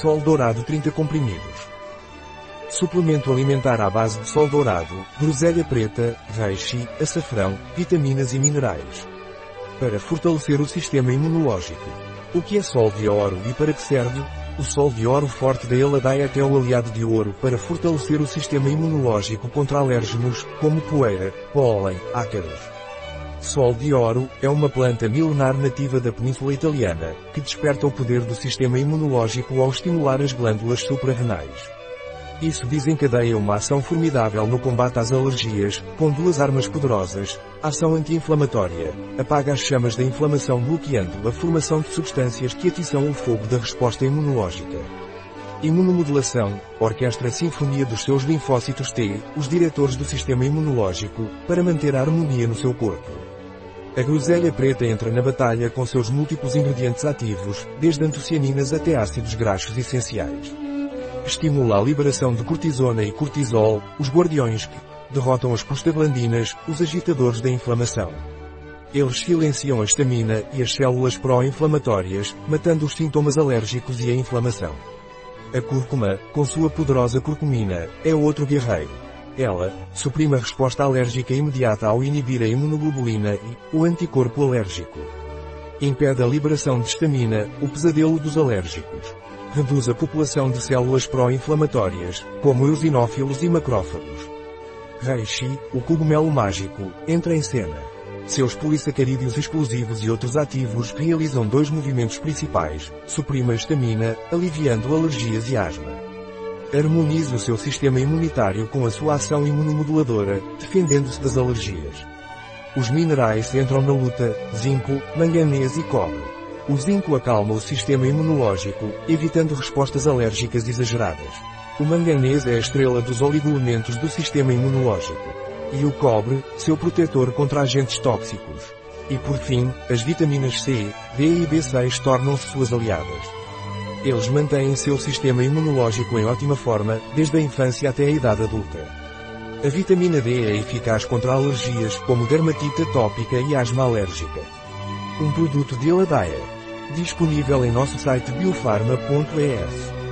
Sol dourado 30 comprimidos. Suplemento alimentar à base de sol dourado, groselha preta, reishi, açafrão, vitaminas e minerais. Para fortalecer o sistema imunológico. O que é sol de ouro e para que serve? O sol de ouro forte da Eladiet é o aliado de ouro para fortalecer o sistema imunológico contra alérgenos, como poeira, pólen, ácaros. Sol de ouro é uma planta milenar nativa da Península Italiana, que desperta o poder do sistema imunológico ao estimular as glândulas suprarrenais. Isso desencadeia uma ação formidável no combate às alergias, com duas armas poderosas, ação anti-inflamatória, apaga as chamas da inflamação bloqueando a formação de substâncias que atiçam o fogo da resposta imunológica. Imunomodulação, orquestra a sinfonia dos seus linfócitos T, os diretores do sistema imunológico, para manter a harmonia no seu corpo. A groselha preta entra na batalha com seus múltiplos ingredientes ativos, desde antocianinas até ácidos graxos essenciais. Estimula a liberação de cortisona e cortisol, os guardiões que derrotam as prostaglandinas, os agitadores da inflamação. Eles silenciam a estamina e as células pró-inflamatórias, matando os sintomas alérgicos e a inflamação. A cúrcuma, com sua poderosa curcumina, é outro guerreiro. Ela, suprime a resposta alérgica imediata ao inibir a imunoglobulina e o anticorpo alérgico. Impede a liberação de estamina, o pesadelo dos alérgicos reduz a população de células pró-inflamatórias, como eosinófilos e macrófagos. Reishi, o cogumelo mágico, entra em cena. Seus polissacarídeos explosivos e outros ativos realizam dois movimentos principais, suprime a estamina, aliviando alergias e asma. Harmoniza o seu sistema imunitário com a sua ação imunomoduladora, defendendo-se das alergias. Os minerais entram na luta, zinco, manganês e cobre. O zinco acalma o sistema imunológico, evitando respostas alérgicas exageradas. O manganês é a estrela dos oligoelementos do sistema imunológico. E o cobre, seu protetor contra agentes tóxicos. E por fim, as vitaminas C, D e B6 tornam-se suas aliadas. Eles mantêm seu sistema imunológico em ótima forma, desde a infância até a idade adulta. A vitamina D é eficaz contra alergias como dermatite atópica e asma alérgica. Um produto de Eladaia. Disponível em nosso site biofarma.es.